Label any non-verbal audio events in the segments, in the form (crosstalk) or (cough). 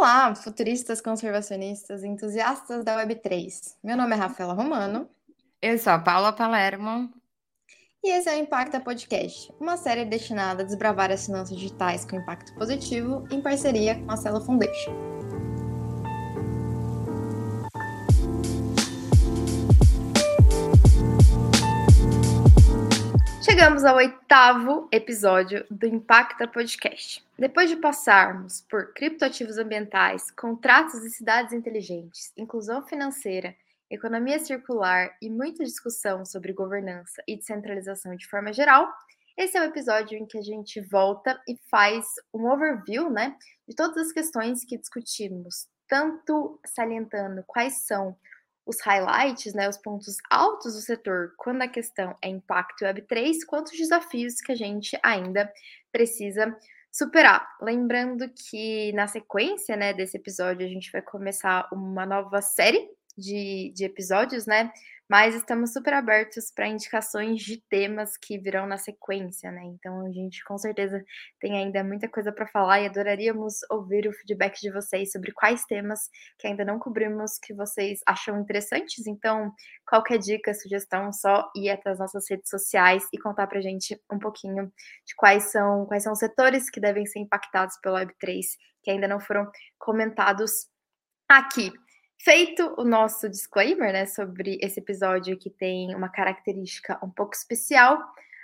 Olá, futuristas, conservacionistas, entusiastas da Web3. Meu nome é Rafaela Romano. Eu sou a Paula Palermo. E esse é o Impacta Podcast, uma série destinada a desbravar as finanças digitais com impacto positivo em parceria com a Celo Foundation. Chegamos ao oitavo episódio do Impacta Podcast. Depois de passarmos por criptoativos ambientais, contratos e cidades inteligentes, inclusão financeira, economia circular e muita discussão sobre governança e descentralização de forma geral, esse é o episódio em que a gente volta e faz um overview, né, de todas as questões que discutimos, tanto salientando quais são os highlights, né, os pontos altos do setor quando a questão é impacto Web3, quanto os desafios que a gente ainda precisa superar. Lembrando que na sequência né, desse episódio a gente vai começar uma nova série de, de episódios, né? Mas estamos super abertos para indicações de temas que virão na sequência, né? Então a gente com certeza tem ainda muita coisa para falar e adoraríamos ouvir o feedback de vocês sobre quais temas que ainda não cobrimos que vocês acham interessantes. Então, qualquer dica, sugestão, só ir até as nossas redes sociais e contar para a gente um pouquinho de quais são quais são os setores que devem ser impactados pela Web3 que ainda não foram comentados aqui. Feito o nosso disclaimer, né, sobre esse episódio que tem uma característica um pouco especial,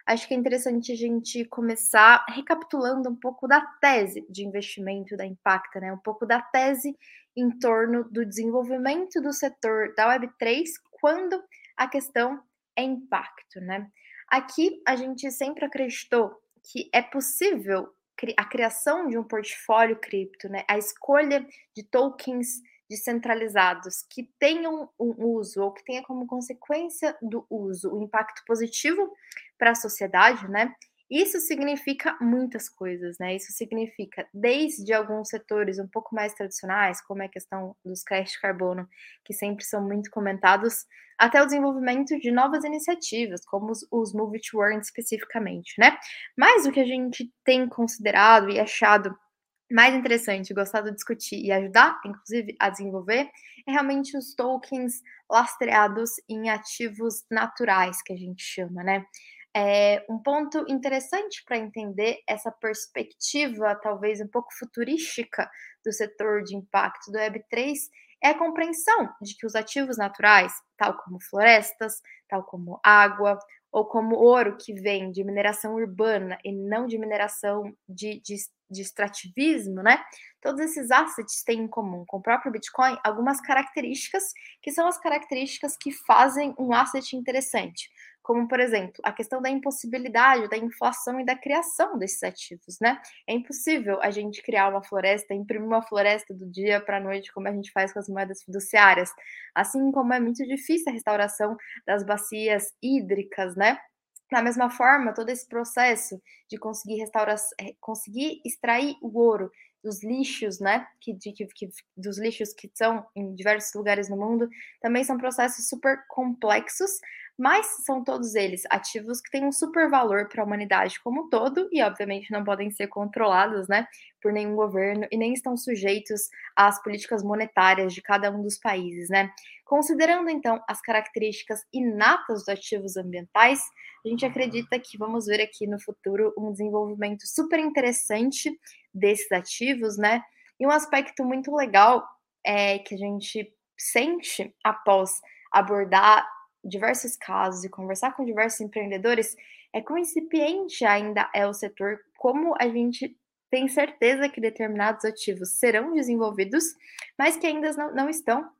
acho que é interessante a gente começar recapitulando um pouco da tese de investimento da Impacta, né, um pouco da tese em torno do desenvolvimento do setor da Web3 quando a questão é impacto, né? Aqui a gente sempre acreditou que é possível a criação de um portfólio cripto, né? A escolha de tokens descentralizados que tenham um uso ou que tenha como consequência do uso o um impacto positivo para a sociedade, né? Isso significa muitas coisas, né? Isso significa desde alguns setores um pouco mais tradicionais, como é a questão dos créditos de carbono, que sempre são muito comentados, até o desenvolvimento de novas iniciativas, como os, os Move to Earn especificamente, né? Mas o que a gente tem considerado e achado mais interessante, gostado de discutir e ajudar, inclusive, a desenvolver, é realmente os tokens lastreados em ativos naturais, que a gente chama, né? É um ponto interessante para entender essa perspectiva, talvez um pouco futurística, do setor de impacto do Web3 é a compreensão de que os ativos naturais, tal como florestas, tal como água, ou como ouro que vem de mineração urbana e não de mineração de, de, de extrativismo, né? Todos esses assets têm em comum com o próprio Bitcoin algumas características que são as características que fazem um asset interessante como por exemplo a questão da impossibilidade da inflação e da criação desses ativos, né? É impossível a gente criar uma floresta, imprimir uma floresta do dia para a noite, como a gente faz com as moedas fiduciárias, assim como é muito difícil a restauração das bacias hídricas, né? Da mesma forma, todo esse processo de conseguir restaurar, eh, conseguir extrair o ouro dos lixos, né, que, de, que, dos lixos que são em diversos lugares no mundo, também são processos super complexos, mas são todos eles ativos que têm um super valor para a humanidade como um todo e, obviamente, não podem ser controlados né, por nenhum governo e nem estão sujeitos às políticas monetárias de cada um dos países. Né? Considerando, então, as características inatas dos ativos ambientais, a gente acredita que vamos ver aqui no futuro um desenvolvimento super interessante desses ativos, né? E um aspecto muito legal é que a gente sente após abordar diversos casos e conversar com diversos empreendedores é quão incipiente ainda é o setor, como a gente tem certeza que determinados ativos serão desenvolvidos, mas que ainda não, não estão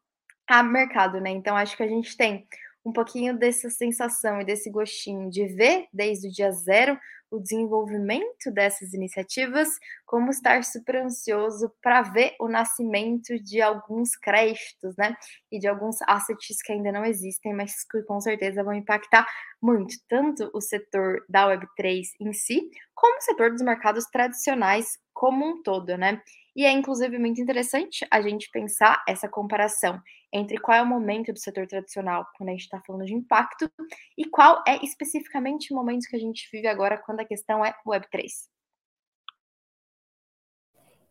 a mercado, né? Então acho que a gente tem um pouquinho dessa sensação e desse gostinho de ver desde o dia zero o desenvolvimento dessas iniciativas, como estar super ansioso para ver o nascimento de alguns créditos, né? E de alguns assets que ainda não existem, mas que com certeza vão impactar muito, tanto o setor da Web3 em si, como o setor dos mercados tradicionais como um todo, né? E é inclusive muito interessante a gente pensar essa comparação entre qual é o momento do setor tradicional quando a gente está falando de impacto e qual é especificamente o momento que a gente vive agora quando a questão é Web3.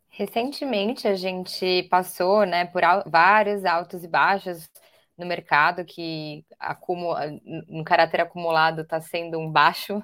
Recentemente a gente passou né, por vários altos e baixos no mercado que acumula, no caráter acumulado está sendo um baixo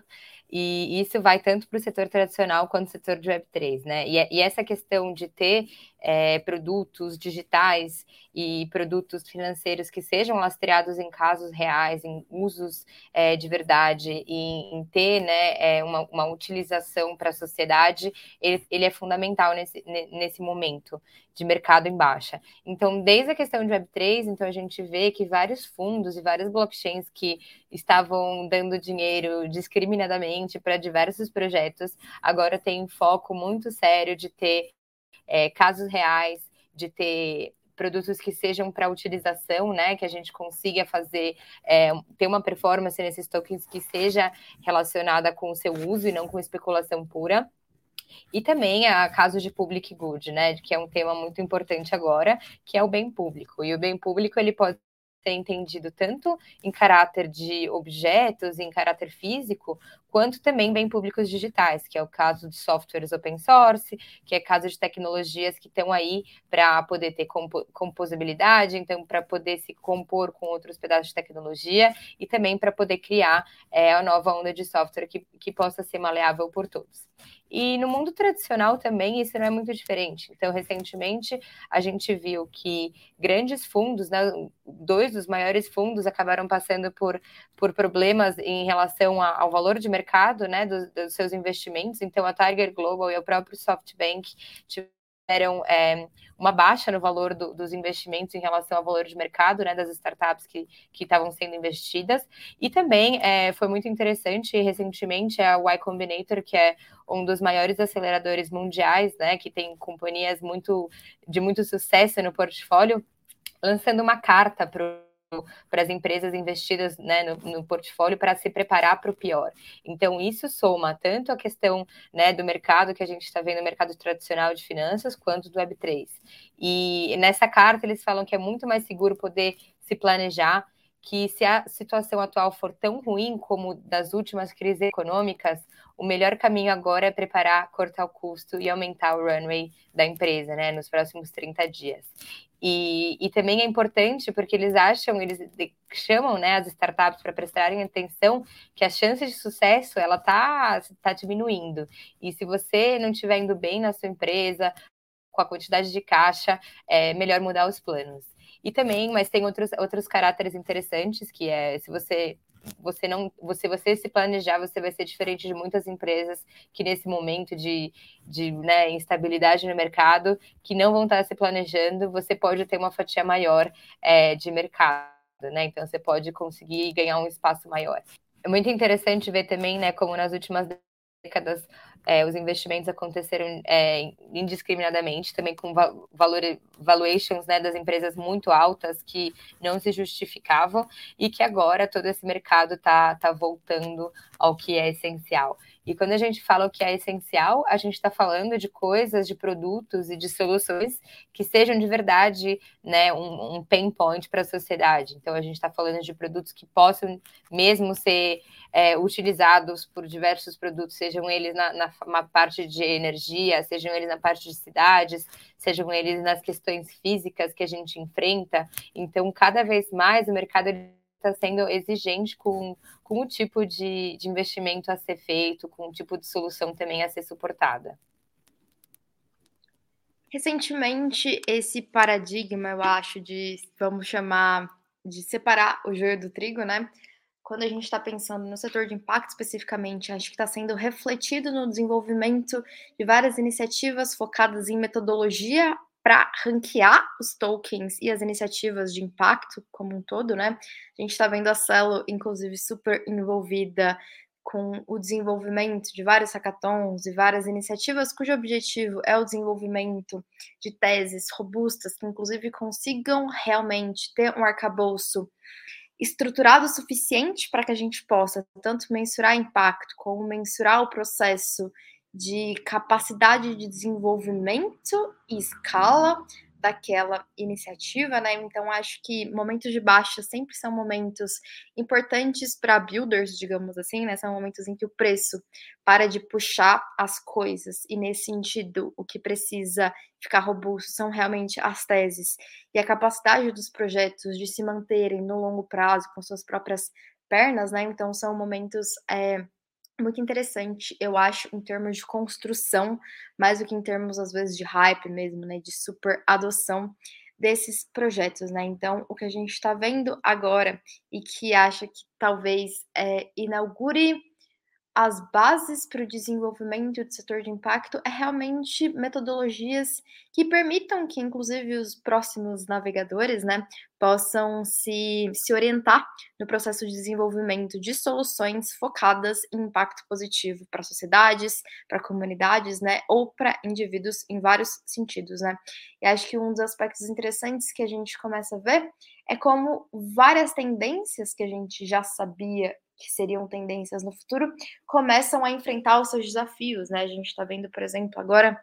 e isso vai tanto para o setor tradicional quanto o setor de Web3, né? E, e essa questão de ter é, produtos digitais e produtos financeiros que sejam lastreados em casos reais, em usos é, de verdade, e em ter né, é, uma, uma, utilização para a sociedade, ele, ele, é fundamental nesse, nesse momento de mercado em baixa. Então, desde a questão de Web3, então a gente vê que vários fundos e várias blockchains que estavam dando dinheiro discriminadamente para diversos projetos, agora têm foco muito sério de ter é, casos reais, de ter produtos que sejam para utilização, né, que a gente consiga fazer, é, ter uma performance nesses tokens que seja relacionada com o seu uso e não com especulação pura. E também a casos de public good, né, que é um tema muito importante agora, que é o bem público. E o bem público ele pode ser entendido tanto em caráter de objetos, em caráter físico, quanto também bem públicos digitais, que é o caso de softwares open source, que é caso de tecnologias que estão aí para poder ter compo composabilidade, então para poder se compor com outros pedaços de tecnologia e também para poder criar é, a nova onda de software que, que possa ser maleável por todos. E no mundo tradicional também isso não é muito diferente. Então, recentemente, a gente viu que grandes fundos, né, dois dos maiores fundos acabaram passando por, por problemas em relação a, ao valor de mercado né, dos, dos, seus investimentos. Então, a Tiger Global e o próprio SoftBank tiveram é, uma baixa no valor do, dos investimentos em relação ao valor de mercado né, das startups que, que estavam sendo investidas. E também é, foi muito interessante, recentemente, a Y Combinator, que é um dos maiores aceleradores mundiais, né, que tem companhias muito de muito sucesso no portfólio, lançando uma carta para para as empresas investidas né, no, no, portfólio para se preparar para o pior. Então, isso soma tanto a questão né, do mercado que a gente está vendo no mercado tradicional de finanças, quanto do Web3. E nessa carta eles falam que é muito mais seguro poder se planejar, que se a situação atual for tão ruim como das últimas crises econômicas, o melhor caminho agora é preparar, cortar o custo e aumentar o runway da empresa, né, nos próximos 30 dias. E, e também é importante porque eles acham, eles chamam né, as startups para prestarem atenção que a chance de sucesso ela tá, tá diminuindo. E se você não estiver indo bem na sua empresa, com a quantidade de caixa, é melhor mudar os planos. E também, mas tem outros, outros caráteres interessantes, que é se você você não, você, você se planejar, você vai ser diferente de muitas empresas que nesse momento de, de né, instabilidade no mercado, que não vão estar se planejando, você pode ter uma fatia maior é, de mercado, né? Então você pode conseguir ganhar um espaço maior. É muito interessante ver também, né, como nas últimas décadas é, os investimentos aconteceram é, indiscriminadamente, também com valor, valuations né, das empresas muito altas que não se justificavam e que agora todo esse mercado está tá voltando ao que é essencial. E quando a gente fala o que é essencial, a gente está falando de coisas, de produtos e de soluções que sejam de verdade né, um, um pain point para a sociedade. Então, a gente está falando de produtos que possam mesmo ser é, utilizados por diversos produtos, sejam eles na, na, na parte de energia, sejam eles na parte de cidades, sejam eles nas questões físicas que a gente enfrenta. Então, cada vez mais o mercado está sendo exigente com, com o tipo de, de investimento a ser feito, com o tipo de solução também a ser suportada. Recentemente, esse paradigma, eu acho, de vamos chamar de separar o joio do trigo, né? Quando a gente está pensando no setor de impacto especificamente, acho que está sendo refletido no desenvolvimento de várias iniciativas focadas em metodologia para ranquear os tokens e as iniciativas de impacto como um todo, né? A gente está vendo a Celo, inclusive, super envolvida com o desenvolvimento de vários hackathons e várias iniciativas cujo objetivo é o desenvolvimento de teses robustas que, inclusive, consigam realmente ter um arcabouço estruturado o suficiente para que a gente possa tanto mensurar impacto como mensurar o processo de capacidade de desenvolvimento e escala daquela iniciativa, né? Então acho que momentos de baixa sempre são momentos importantes para builders, digamos assim, né? São momentos em que o preço para de puxar as coisas e nesse sentido o que precisa ficar robusto são realmente as teses e a capacidade dos projetos de se manterem no longo prazo com suas próprias pernas, né? Então são momentos é, muito interessante, eu acho, em termos de construção, mais do que em termos, às vezes, de hype mesmo, né? De super adoção desses projetos, né? Então, o que a gente está vendo agora e que acha que talvez é, inaugure as bases para o desenvolvimento do setor de impacto é realmente metodologias que permitam que, inclusive, os próximos navegadores né, possam se, se orientar no processo de desenvolvimento de soluções focadas em impacto positivo para sociedades, para comunidades, né, ou para indivíduos em vários sentidos, né. E acho que um dos aspectos interessantes que a gente começa a ver é como várias tendências que a gente já sabia que seriam tendências no futuro, começam a enfrentar os seus desafios, né? A gente está vendo, por exemplo, agora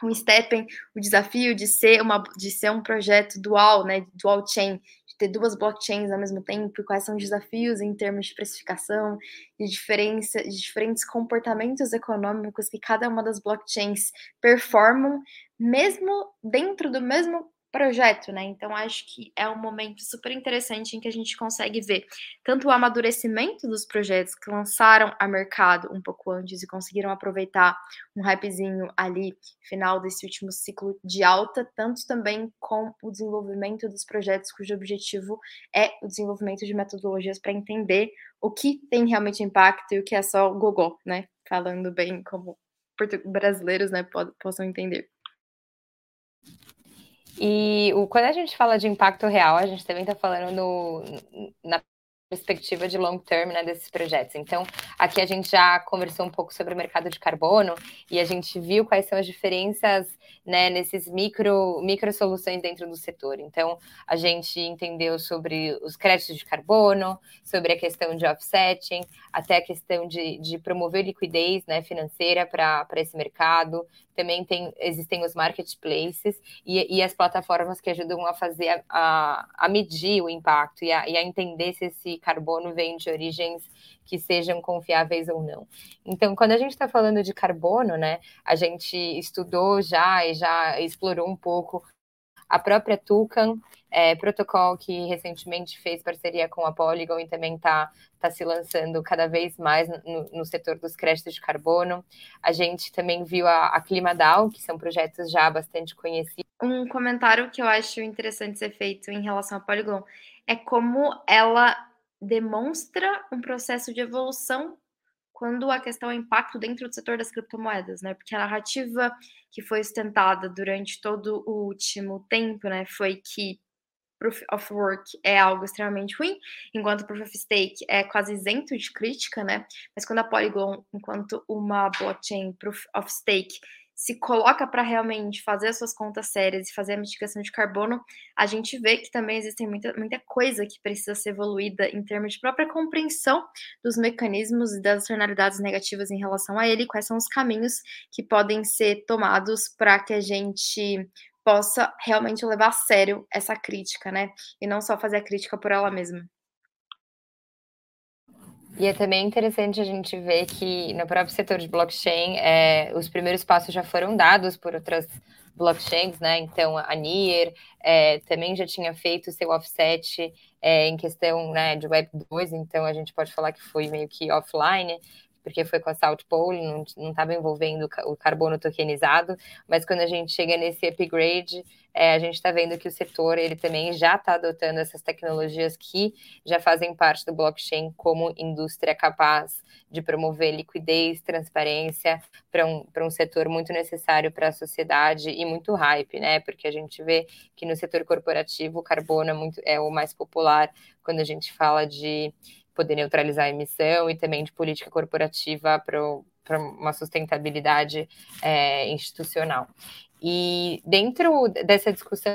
com o Steppen o desafio de ser uma de ser um projeto dual, né, dual chain, de ter duas blockchains ao mesmo tempo, quais são os desafios em termos de precificação, de diferença, de diferentes comportamentos econômicos que cada uma das blockchains performam, mesmo dentro do mesmo projeto, né? Então acho que é um momento super interessante em que a gente consegue ver tanto o amadurecimento dos projetos que lançaram a mercado um pouco antes e conseguiram aproveitar um hypezinho ali, final desse último ciclo de alta, tanto também com o desenvolvimento dos projetos cujo objetivo é o desenvolvimento de metodologias para entender o que tem realmente impacto e o que é só gogó, né? Falando bem como brasileiros, né, possam entender. E o, quando a gente fala de impacto real, a gente também está falando no, na perspectiva de long term né, desses projetos. Então, aqui a gente já conversou um pouco sobre o mercado de carbono e a gente viu quais são as diferenças né, nesses micro, micro soluções dentro do setor. Então, a gente entendeu sobre os créditos de carbono, sobre a questão de offsetting, até a questão de, de promover liquidez né, financeira para esse mercado. Também tem, existem os marketplaces e, e as plataformas que ajudam a fazer a, a medir o impacto e a, e a entender se esse carbono vem de origens que sejam confiáveis ou não. Então, quando a gente está falando de carbono, né, a gente estudou já e já explorou um pouco a própria Tucan, é, protocolo que recentemente fez parceria com a Polygon e também está tá se lançando cada vez mais no, no, setor dos créditos de carbono. A gente também viu a, a ClimaDAO, que são projetos já bastante conhecidos. Um comentário que eu acho interessante ser feito em relação à Polygon é como ela demonstra um processo de evolução quando a questão é impacto dentro do setor das criptomoedas, né? Porque a narrativa que foi sustentada durante todo o último tempo, né, foi que Proof of Work é algo extremamente ruim, enquanto Proof of Stake é quase isento de crítica, né? Mas quando a Polygon, enquanto uma blockchain Proof of Stake, se coloca para realmente fazer as suas contas sérias e fazer a mitigação de carbono, a gente vê que também existe muita, muita coisa que precisa ser evoluída em termos de própria compreensão dos mecanismos e das externalidades negativas em relação a ele, quais são os caminhos que podem ser tomados para que a gente possa realmente levar a sério essa crítica, né? E não só fazer a crítica por ela mesma. E é também interessante a gente ver que no próprio setor de blockchain, é, os primeiros passos já foram dados por outras blockchains, né? Então, a Nier é, também já tinha feito seu offset é, em questão né, de Web 2, então a gente pode falar que foi meio que offline porque foi com a South Pole, não estava envolvendo o carbono tokenizado, mas quando a gente chega nesse upgrade, é, a gente está vendo que o setor ele também já está adotando essas tecnologias que já fazem parte do blockchain como indústria capaz de promover liquidez, transparência para um, um setor muito necessário para a sociedade e muito hype, né? Porque a gente vê que no setor corporativo o carbono é, muito, é o mais popular quando a gente fala de poder neutralizar a emissão e também de política corporativa para uma sustentabilidade é, institucional. E dentro dessa discussão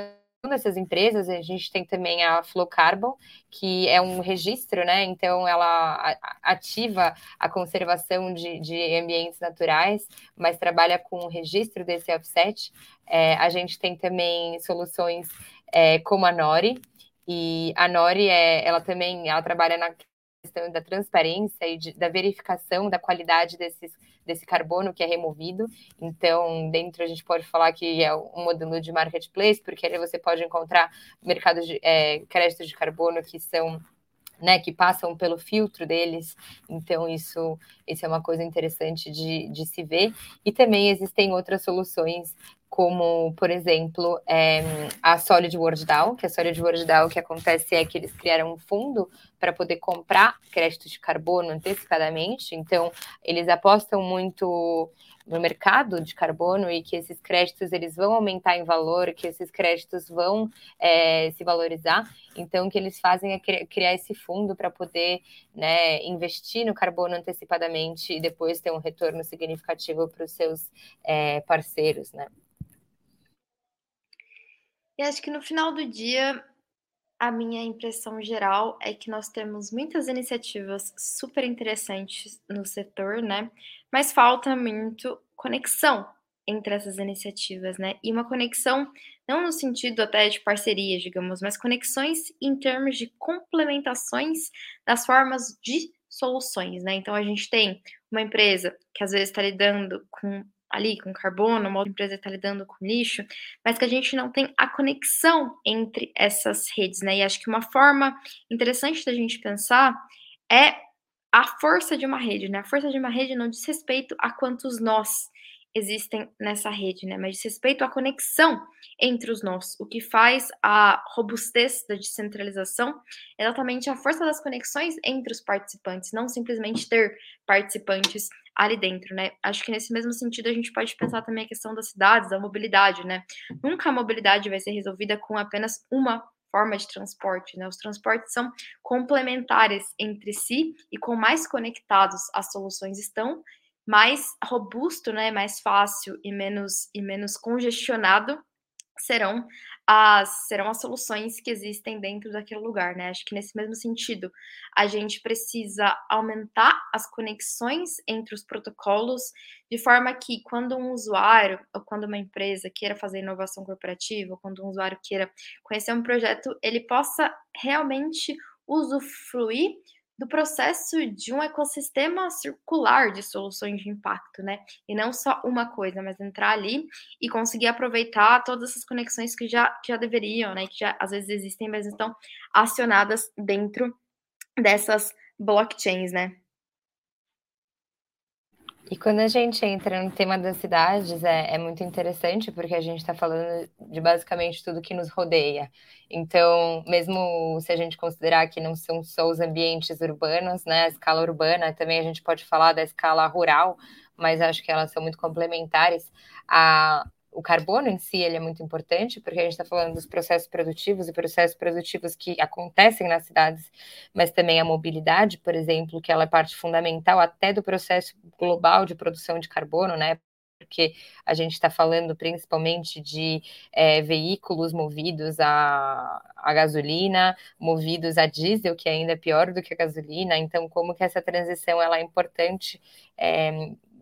dessas empresas, a gente tem também a Flow Carbon, que é um registro, né? Então, ela ativa a conservação de, de ambientes naturais, mas trabalha com o registro desse offset. É, a gente tem também soluções é, como a Nori, e a Nori, é, ela também ela trabalha na questão da transparência e de, da verificação da qualidade desses, desse carbono que é removido. Então, dentro a gente pode falar que é um modelo de marketplace, porque ali você pode encontrar mercados de é, créditos de carbono que são né, que passam pelo filtro deles, então isso, isso é uma coisa interessante de, de se ver. E também existem outras soluções como, por exemplo, é, a Solid World DAO, que a Solid World DAO que acontece é que eles criaram um fundo para poder comprar créditos de carbono antecipadamente, então eles apostam muito no mercado de carbono e que esses créditos eles vão aumentar em valor, que esses créditos vão é, se valorizar, então o que eles fazem é criar esse fundo para poder né, investir no carbono antecipadamente e depois ter um retorno significativo para os seus é, parceiros, né? Acho que no final do dia, a minha impressão geral é que nós temos muitas iniciativas super interessantes no setor, né? Mas falta muito conexão entre essas iniciativas, né? E uma conexão não no sentido até de parcerias, digamos, mas conexões em termos de complementações das formas de soluções, né? Então a gente tem uma empresa que às vezes está lidando com ali com carbono, uma outra empresa está lidando com lixo, mas que a gente não tem a conexão entre essas redes, né? E acho que uma forma interessante da gente pensar é a força de uma rede, né? A força de uma rede não diz respeito a quantos nós existem nessa rede, né? Mas diz respeito à conexão entre os nós. O que faz a robustez da descentralização é exatamente a força das conexões entre os participantes, não simplesmente ter participantes ali dentro, né? Acho que nesse mesmo sentido a gente pode pensar também a questão das cidades, da mobilidade, né? Nunca a mobilidade vai ser resolvida com apenas uma forma de transporte, né? Os transportes são complementares entre si e com mais conectados as soluções estão, mais robusto, né, mais fácil e menos e menos congestionado serão as serão as soluções que existem dentro daquele lugar, né? Acho que nesse mesmo sentido, a gente precisa aumentar as conexões entre os protocolos de forma que quando um usuário ou quando uma empresa queira fazer inovação corporativa, ou quando um usuário queira conhecer um projeto, ele possa realmente usufruir do processo de um ecossistema circular de soluções de impacto, né? E não só uma coisa, mas entrar ali e conseguir aproveitar todas essas conexões que já, que já deveriam, né? Que já às vezes existem, mas estão acionadas dentro dessas blockchains, né? E quando a gente entra no tema das cidades, é, é muito interessante, porque a gente está falando de basicamente tudo que nos rodeia. Então, mesmo se a gente considerar que não são só os ambientes urbanos, né, a escala urbana, também a gente pode falar da escala rural, mas acho que elas são muito complementares. A, o carbono em si ele é muito importante, porque a gente está falando dos processos produtivos e processos produtivos que acontecem nas cidades, mas também a mobilidade, por exemplo, que ela é parte fundamental até do processo global de produção de carbono, né? Porque a gente está falando principalmente de é, veículos movidos a, a gasolina, movidos a diesel, que ainda é pior do que a gasolina. Então, como que essa transição ela é importante, é,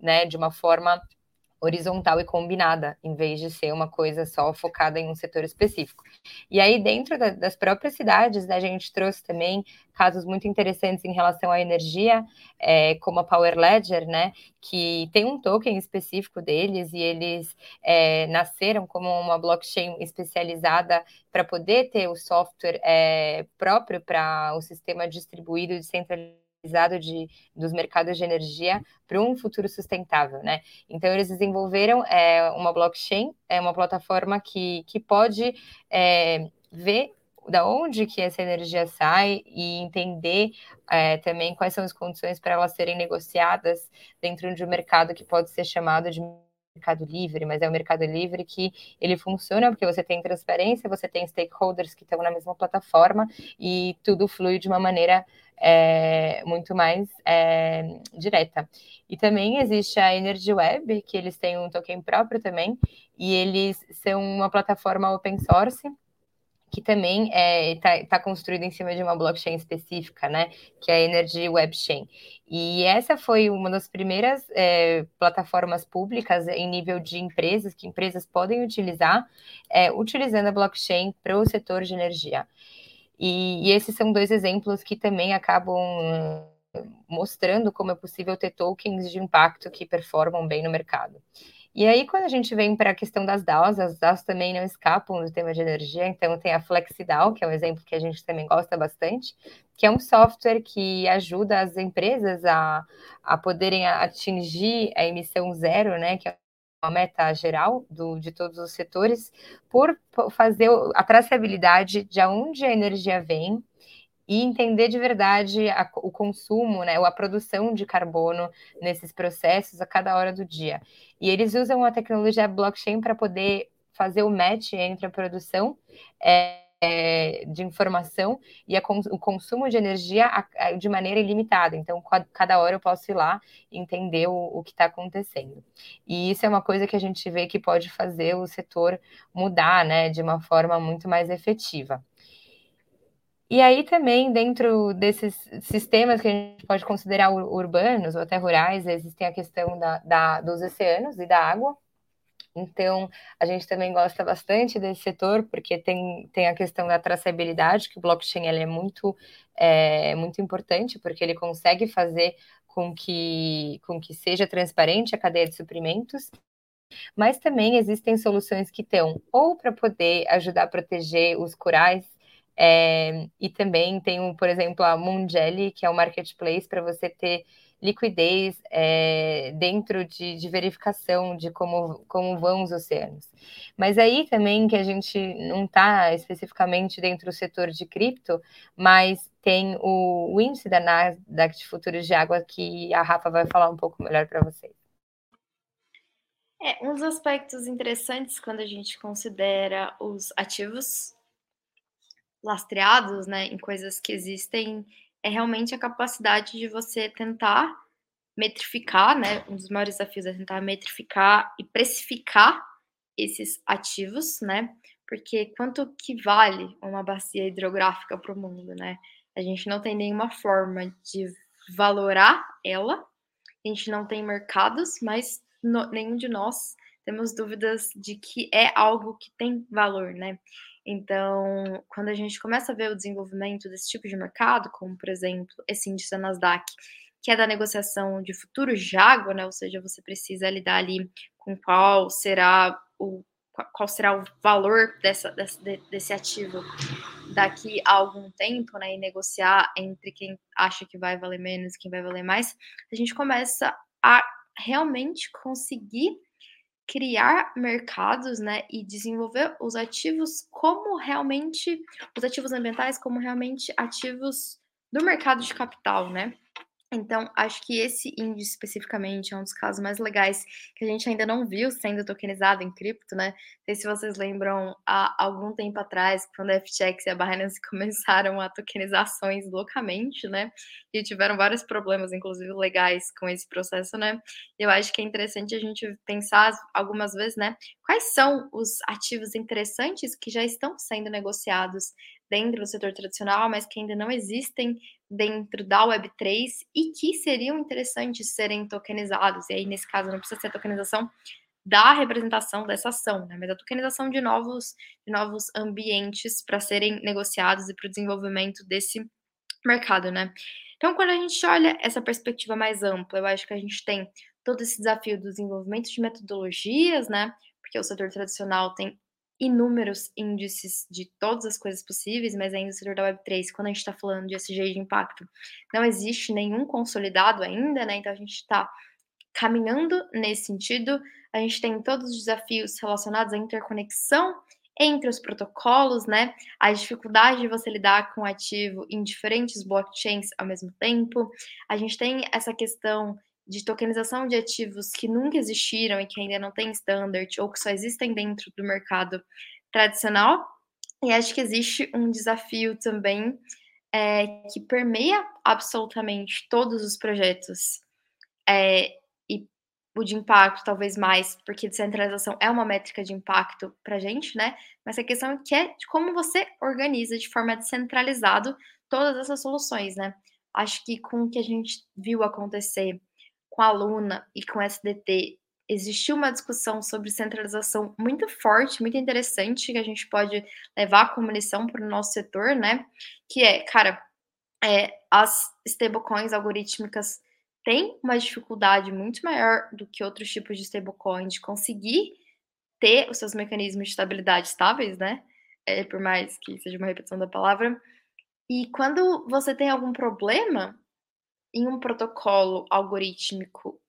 né, de uma forma horizontal e combinada, em vez de ser uma coisa só focada em um setor específico. E aí, dentro da, das próprias cidades, né, a gente trouxe também casos muito interessantes em relação à energia, é, como a Power Ledger, né, que tem um token específico deles e eles é, nasceram como uma blockchain especializada para poder ter o software é, próprio para o sistema distribuído e descentralizado de, dos mercados de energia para um futuro sustentável, né? Então eles desenvolveram é, uma blockchain, é uma plataforma que, que pode é, ver da onde que essa energia sai e entender é, também quais são as condições para elas serem negociadas dentro de um mercado que pode ser chamado de mercado livre, mas é o mercado livre que ele funciona porque você tem transparência, você tem stakeholders que estão na mesma plataforma e tudo flui de uma maneira é, muito mais é, direta. E também existe a Energy Web, que eles têm um token próprio também, e eles são uma plataforma open source que também está é, tá, tá construído em cima de uma blockchain específica, né? Que é a Energy Web Chain. E essa foi uma das primeiras é, plataformas públicas em nível de empresas, que empresas podem utilizar, é, utilizando a blockchain para o setor de energia. E, e esses são dois exemplos que também acabam mostrando como é possível ter tokens de impacto que performam bem no mercado. E aí, quando a gente vem para a questão das DAOs, as DAOs também não escapam do tema de energia, então tem a FlexDAO, que é um exemplo que a gente também gosta bastante, que é um software que ajuda as empresas a, a poderem atingir a emissão zero, né, que é uma meta geral do, de todos os setores, por fazer a traçabilidade de onde a energia vem, e entender de verdade a, o consumo, né, ou a produção de carbono nesses processos a cada hora do dia. E eles usam a tecnologia blockchain para poder fazer o match entre a produção é, é, de informação e a, o consumo de energia a, a, de maneira ilimitada. Então, cada hora eu posso ir lá entender o, o que está acontecendo. E isso é uma coisa que a gente vê que pode fazer o setor mudar né, de uma forma muito mais efetiva. E aí também, dentro desses sistemas que a gente pode considerar urbanos ou até rurais, existem a questão da, da, dos oceanos e da água. Então, a gente também gosta bastante desse setor, porque tem, tem a questão da traçabilidade, que o blockchain ele é muito, é, muito importante, porque ele consegue fazer com que, com que seja transparente a cadeia de suprimentos, mas também existem soluções que estão ou para poder ajudar a proteger os corais é, e também tem, por exemplo, a Mungeli, que é um marketplace para você ter liquidez é, dentro de, de, verificação de como, como vão os oceanos. Mas aí também que a gente não está especificamente dentro do setor de cripto, mas tem o, o índice da Nasdaq de futuros de água que a Rafa vai falar um pouco melhor para vocês. É, um dos aspectos interessantes quando a gente considera os ativos lastreados, né, em coisas que existem, é realmente a capacidade de você tentar metrificar, né? Um dos maiores desafios é tentar metrificar e precificar esses ativos, né? Porque quanto que vale uma bacia hidrográfica para o mundo, né? A gente não tem nenhuma forma de valorar ela, a gente não tem mercados, mas no, nenhum de nós temos dúvidas de que é algo que tem valor, né? Então, quando a gente começa a ver o desenvolvimento desse tipo de mercado, como por exemplo esse índice da Nasdaq, que é da negociação de futuros de água, né? Ou seja, você precisa lidar ali com qual será o qual será o valor dessa, desse, desse ativo daqui a algum tempo, né? E negociar entre quem acha que vai valer menos e quem vai valer mais, a gente começa a realmente conseguir criar mercados, né, e desenvolver os ativos como realmente os ativos ambientais como realmente ativos do mercado de capital, né? Então, acho que esse índice especificamente é um dos casos mais legais que a gente ainda não viu sendo tokenizado em cripto, né? Não sei se vocês lembram, há algum tempo atrás, quando a FTX e a Binance (laughs) começaram a tokenizar ações loucamente, né? E tiveram vários problemas, inclusive legais, com esse processo, né? Eu acho que é interessante a gente pensar algumas vezes, né? Quais são os ativos interessantes que já estão sendo negociados dentro do setor tradicional, mas que ainda não existem dentro da Web3 e que seriam interessantes serem tokenizados. E aí, nesse caso, não precisa ser a tokenização da representação dessa ação, né? mas a tokenização de novos, de novos ambientes para serem negociados e para o desenvolvimento desse mercado, né? Então, quando a gente olha essa perspectiva mais ampla, eu acho que a gente tem todo esse desafio do desenvolvimento de metodologias, né? Porque o setor tradicional tem inúmeros índices de todas as coisas possíveis, mas ainda no setor da Web3, quando a gente está falando de SG de impacto, não existe nenhum consolidado ainda, né? Então a gente está caminhando nesse sentido. A gente tem todos os desafios relacionados à interconexão entre os protocolos, né? A dificuldade de você lidar com ativo em diferentes blockchains ao mesmo tempo. A gente tem essa questão de tokenização de ativos que nunca existiram e que ainda não tem standard ou que só existem dentro do mercado tradicional. E acho que existe um desafio também é, que permeia absolutamente todos os projetos é, e o de impacto, talvez mais, porque descentralização é uma métrica de impacto para a gente, né? Mas a questão é que é de como você organiza de forma descentralizada todas essas soluções, né? Acho que com o que a gente viu acontecer com a Luna e com o SDT, existiu uma discussão sobre centralização muito forte, muito interessante, que a gente pode levar como lição para o nosso setor, né? Que é, cara, é, as stablecoins algorítmicas têm uma dificuldade muito maior do que outros tipos de stablecoin de conseguir ter os seus mecanismos de estabilidade estáveis, né? É, por mais que seja uma repetição da palavra. E quando você tem algum problema em um protocolo algorítmico,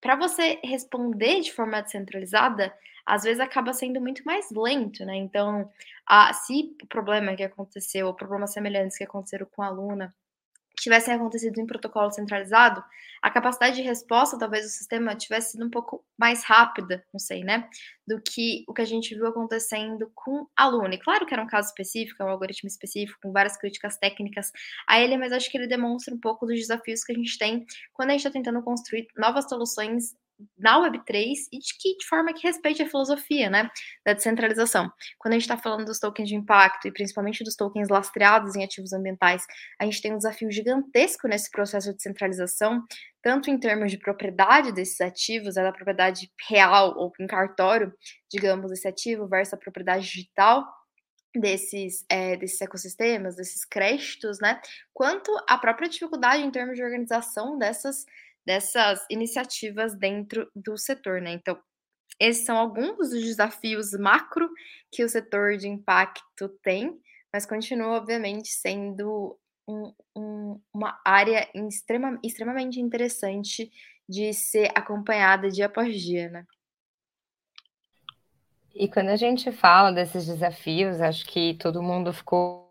para você responder de forma descentralizada, às vezes acaba sendo muito mais lento, né? Então, a, se o problema que aconteceu, ou problemas semelhantes que aconteceram com a aluna, tivessem acontecido em protocolo centralizado, a capacidade de resposta, talvez, do sistema tivesse sido um pouco mais rápida, não sei, né? Do que o que a gente viu acontecendo com a Luna. E claro que era um caso específico, é um algoritmo específico, com várias críticas técnicas a ele, mas acho que ele demonstra um pouco dos desafios que a gente tem quando a gente está tentando construir novas soluções na Web3 e de que de forma que respeite a filosofia, né, da descentralização. Quando a gente está falando dos tokens de impacto e principalmente dos tokens lastreados em ativos ambientais, a gente tem um desafio gigantesco nesse processo de descentralização, tanto em termos de propriedade desses ativos, é da propriedade real ou em cartório, digamos, desse ativo versus a propriedade digital, desses, é, desses ecossistemas, desses créditos, né? Quanto a própria dificuldade em termos de organização dessas dessas iniciativas dentro do setor, né? Então, esses são alguns dos desafios macro que o setor de impacto tem, mas continua, obviamente, sendo um, um, uma área extrema, extremamente interessante de ser acompanhada dia após dia, né? E quando a gente fala desses desafios, acho que todo mundo ficou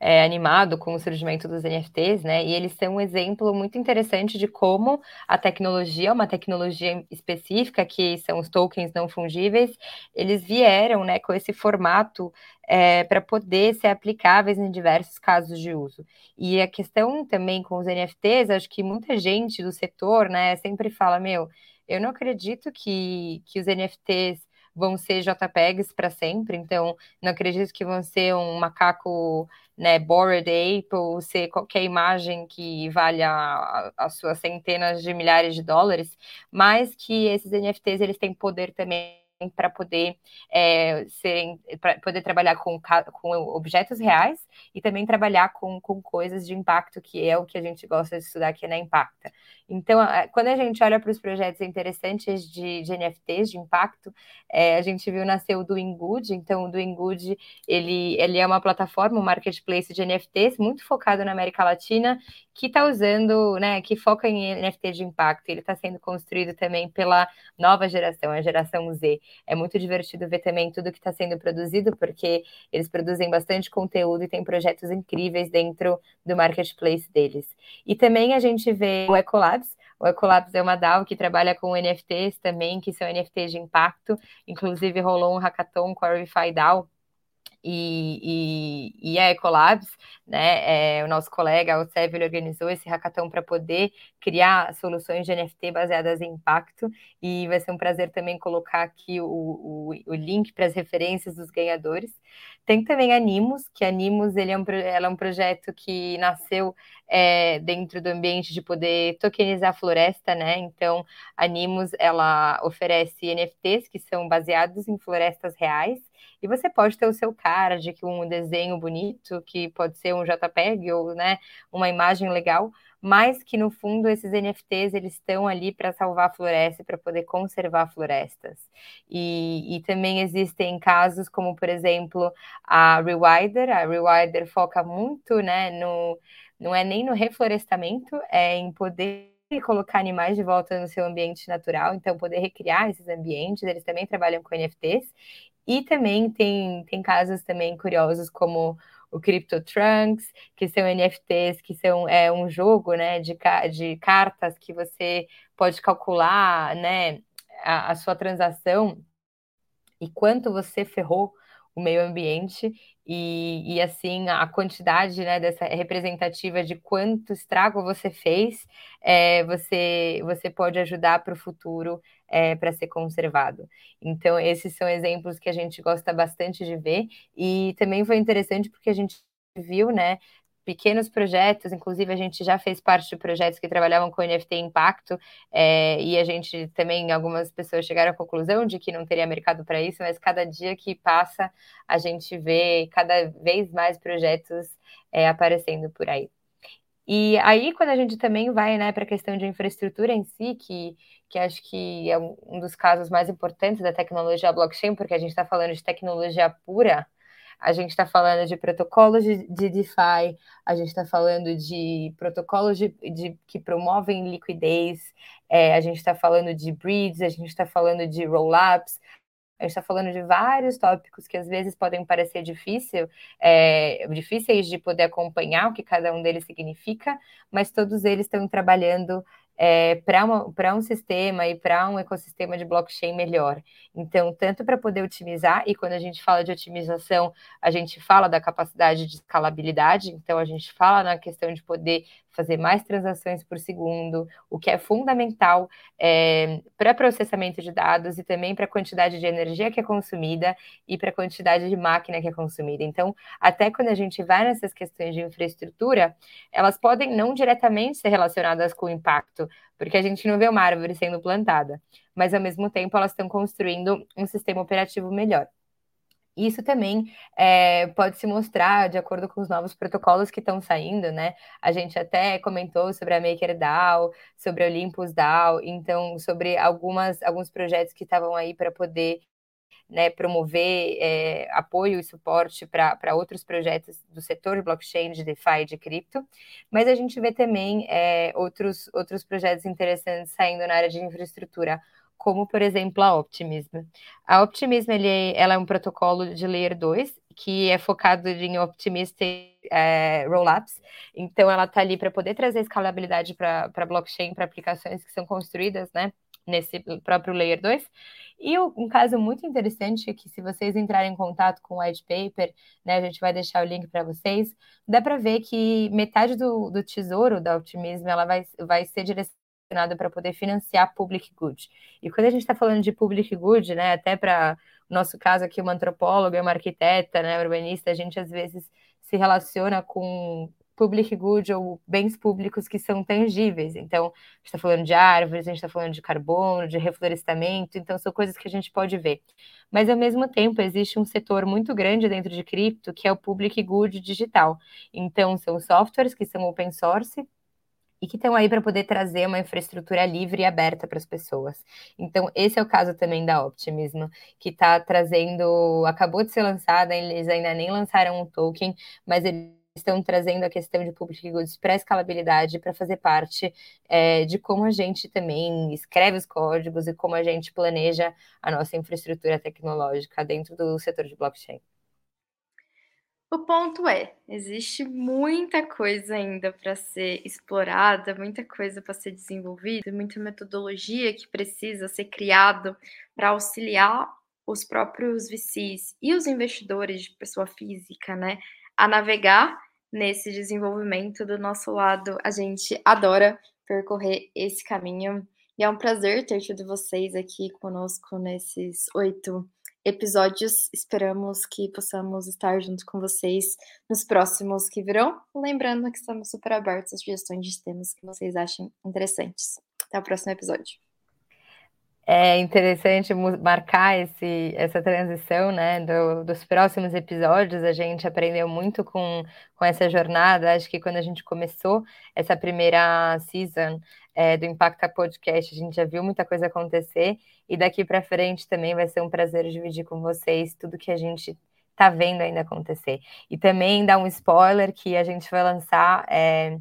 é, animado com o surgimento dos NFTs, né? E eles são um exemplo muito interessante de como a tecnologia, uma tecnologia específica, que são os tokens não fungíveis, eles vieram né, com esse formato é, para poder ser aplicáveis em diversos casos de uso. E a questão também com os NFTs, acho que muita gente do setor né, sempre fala: meu, eu não acredito que, que os NFTs vão ser JPEGs para sempre, então não acredito que vão ser um macaco né, Bored Ape ou ser qualquer imagem que valha as suas centenas de milhares de dólares, mas que esses NFTs eles têm poder também para poder é, serem para poder trabalhar com, com objetos reais e também trabalhar com, com coisas de impacto, que é o que a gente gosta de estudar aqui na Impacta. Então, quando a gente olha para os projetos interessantes de, de NFTs de impacto, é, a gente viu nascer o Doing Good. Então, o Doing Good ele, ele é uma plataforma, um marketplace de NFTs muito focado na América Latina, que está usando, né, que foca em NFT de impacto. Ele está sendo construído também pela nova geração, a geração Z. É muito divertido ver também tudo que está sendo produzido, porque eles produzem bastante conteúdo e tem projetos incríveis dentro do marketplace deles. E também a gente vê o Ecolab, Ecolabs. O Ecolabs é uma DAO que trabalha com NFTs também, que são NFTs de impacto. Inclusive, rolou um hackathon com a Refy DAO, e, e, e, a Ecolabs, né, é, o nosso colega, o Sérgio, organizou esse hackathon para poder criar soluções de NFT baseadas em impacto, e vai ser um prazer também colocar aqui o, o, o link para as referências dos ganhadores. Tem também a Animus, que a Animus ele é, um, ela é um projeto que nasceu é, dentro do ambiente de poder tokenizar a floresta, né, então a Animus, ela oferece NFTs que são baseados em florestas reais, e você pode ter o seu card, que um desenho bonito, que pode ser um JPEG ou né, uma imagem legal, mas que no fundo esses NFTs eles estão ali para salvar a floresta, para poder conservar florestas. E, e, também existem casos como, por exemplo, a Rewider. A Rewider foca muito, né, no, não é nem no reflorestamento, é em poder colocar animais de volta no seu ambiente natural, então poder recriar esses ambientes, eles também trabalham com NFTs, e também tem, tem casos também curiosos como o Crypto Trunks, que são NFTs, que são é, um jogo né, de, de cartas que você pode calcular né, a, a sua transação e quanto você ferrou o meio ambiente e, e assim a quantidade né, dessa representativa de quanto estrago você fez, é, você, você pode ajudar para o futuro é, para ser conservado. Então, esses são exemplos que a gente gosta bastante de ver, e também foi interessante porque a gente viu, né, pequenos projetos, inclusive a gente já fez parte de projetos que trabalhavam com NFT impacto, é, e a gente também, algumas pessoas chegaram à conclusão de que não teria mercado para isso, mas cada dia que passa, a gente vê cada vez mais projetos é, aparecendo por aí. E aí, quando a gente também vai né, para a questão de infraestrutura em si, que, que acho que é um dos casos mais importantes da tecnologia blockchain, porque a gente está falando de tecnologia pura, a gente está falando de protocolos de, de DeFi, a gente está falando de protocolos de, de que promovem liquidez, é, a gente está falando de breeds, a gente está falando de roll-ups, a gente está falando de vários tópicos que às vezes podem parecer difícil, é, difíceis de poder acompanhar o que cada um deles significa, mas todos eles estão trabalhando é, para um sistema e para um ecossistema de blockchain melhor. Então, tanto para poder otimizar, e quando a gente fala de otimização, a gente fala da capacidade de escalabilidade, então a gente fala na questão de poder fazer mais transações por segundo, o que é fundamental é, para processamento de dados e também para a quantidade de energia que é consumida e para a quantidade de máquina que é consumida. Então, até quando a gente vai nessas questões de infraestrutura, elas podem não diretamente ser relacionadas com o impacto, porque a gente não vê uma árvore sendo plantada, mas ao mesmo tempo elas estão construindo um sistema operativo melhor. Isso também é, pode se mostrar de acordo com os novos protocolos que estão saindo, né? A gente até comentou sobre a MakerDAO, sobre a Olympus DAO, então sobre algumas, alguns projetos que estavam aí para poder né, promover é, apoio e suporte para outros projetos do setor de blockchain, de DeFi, de cripto, mas a gente vê também é, outros, outros projetos interessantes saindo na área de infraestrutura, como, por exemplo, a Optimism. A Optimism ele, ela é um protocolo de Layer 2, que é focado em Optimistic é, Rollups. Então, ela está ali para poder trazer escalabilidade para blockchain, para aplicações que são construídas né, nesse próprio Layer 2. E um caso muito interessante é que, se vocês entrarem em contato com o white paper, né, a gente vai deixar o link para vocês, dá para ver que metade do, do tesouro da Optimism ela vai, vai ser direcionada para poder financiar public good. E quando a gente está falando de public good, né, até para o nosso caso aqui, uma antropóloga, uma arquiteta, né, urbanista, a gente às vezes se relaciona com public good ou bens públicos que são tangíveis. Então, a gente está falando de árvores, a gente está falando de carbono, de reflorestamento, então são coisas que a gente pode ver. Mas, ao mesmo tempo, existe um setor muito grande dentro de cripto, que é o public good digital. Então, são softwares que são open source, e que estão aí para poder trazer uma infraestrutura livre e aberta para as pessoas. Então, esse é o caso também da Optimism, que está trazendo, acabou de ser lançada, eles ainda nem lançaram um token, mas eles estão trazendo a questão de public goods para escalabilidade, para fazer parte é, de como a gente também escreve os códigos e como a gente planeja a nossa infraestrutura tecnológica dentro do setor de blockchain. O ponto é, existe muita coisa ainda para ser explorada, muita coisa para ser desenvolvida, muita metodologia que precisa ser criado para auxiliar os próprios VCs e os investidores de pessoa física, né, a navegar nesse desenvolvimento do nosso lado. A gente adora percorrer esse caminho e é um prazer ter tido vocês aqui conosco nesses oito episódios. Esperamos que possamos estar junto com vocês nos próximos que virão. Lembrando que estamos super abertos às sugestões de temas que vocês achem interessantes. Até o próximo episódio. É interessante marcar esse, essa transição né, do, dos próximos episódios. A gente aprendeu muito com, com essa jornada. Acho que quando a gente começou essa primeira season, é, do Impacta Podcast. A gente já viu muita coisa acontecer e daqui para frente também vai ser um prazer dividir com vocês tudo que a gente está vendo ainda acontecer. E também dar um spoiler que a gente vai lançar é,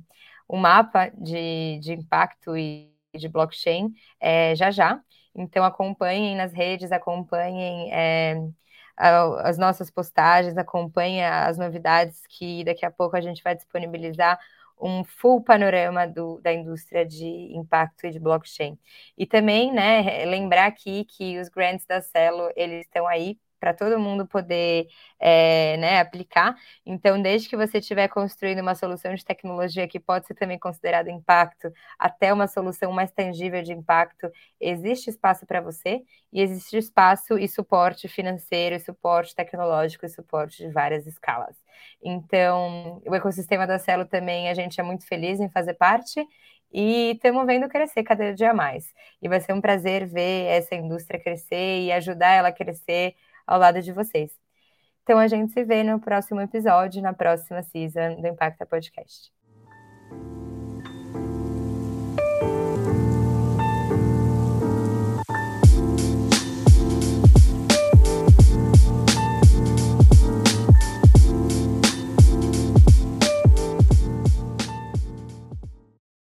um mapa de, de impacto e de blockchain é, já já. Então acompanhem nas redes, acompanhem é, as nossas postagens, acompanhem as novidades que daqui a pouco a gente vai disponibilizar um full panorama do, da indústria de impacto e de blockchain. E também, né, lembrar aqui que os grants da Celo, eles estão aí para todo mundo poder é, né, aplicar. Então, desde que você estiver construindo uma solução de tecnologia que pode ser também considerada impacto, até uma solução mais tangível de impacto, existe espaço para você e existe espaço e suporte financeiro, e suporte tecnológico e suporte de várias escalas. Então, o ecossistema da Celo também a gente é muito feliz em fazer parte e estamos vendo crescer cada dia mais. E vai ser um prazer ver essa indústria crescer e ajudar ela a crescer ao lado de vocês. Então a gente se vê no próximo episódio, na próxima season do Impacta Podcast.